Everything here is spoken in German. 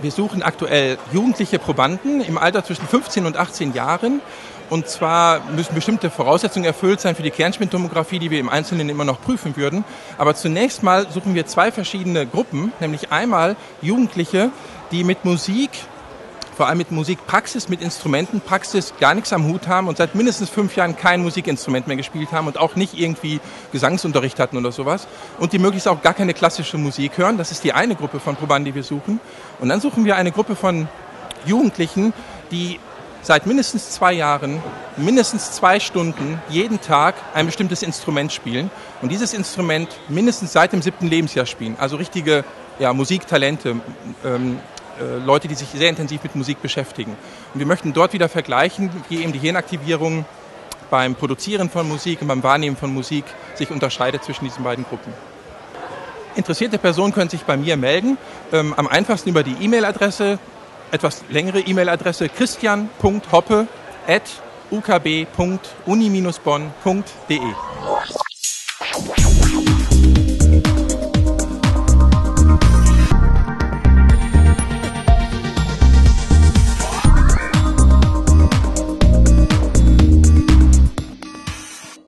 Wir suchen aktuell jugendliche Probanden im Alter zwischen 15 und 18 Jahren. Und zwar müssen bestimmte Voraussetzungen erfüllt sein für die Kernspintomographie, die wir im Einzelnen immer noch prüfen würden. Aber zunächst mal suchen wir zwei verschiedene Gruppen, nämlich einmal Jugendliche, die mit Musik vor allem mit Musikpraxis, mit Instrumentenpraxis gar nichts am Hut haben und seit mindestens fünf Jahren kein Musikinstrument mehr gespielt haben und auch nicht irgendwie Gesangsunterricht hatten oder sowas und die möglichst auch gar keine klassische Musik hören. Das ist die eine Gruppe von Probanden, die wir suchen. Und dann suchen wir eine Gruppe von Jugendlichen, die seit mindestens zwei Jahren, mindestens zwei Stunden jeden Tag ein bestimmtes Instrument spielen und dieses Instrument mindestens seit dem siebten Lebensjahr spielen. Also richtige ja, Musiktalente, ähm, äh, Leute, die sich sehr intensiv mit Musik beschäftigen. Und wir möchten dort wieder vergleichen, wie eben die Hirnaktivierung beim Produzieren von Musik und beim Wahrnehmen von Musik sich unterscheidet zwischen diesen beiden Gruppen. Interessierte Personen können sich bei mir melden, ähm, am einfachsten über die E-Mail-Adresse, etwas längere E-Mail-Adresse christian.hoppe at ukb.uni-bonn.de.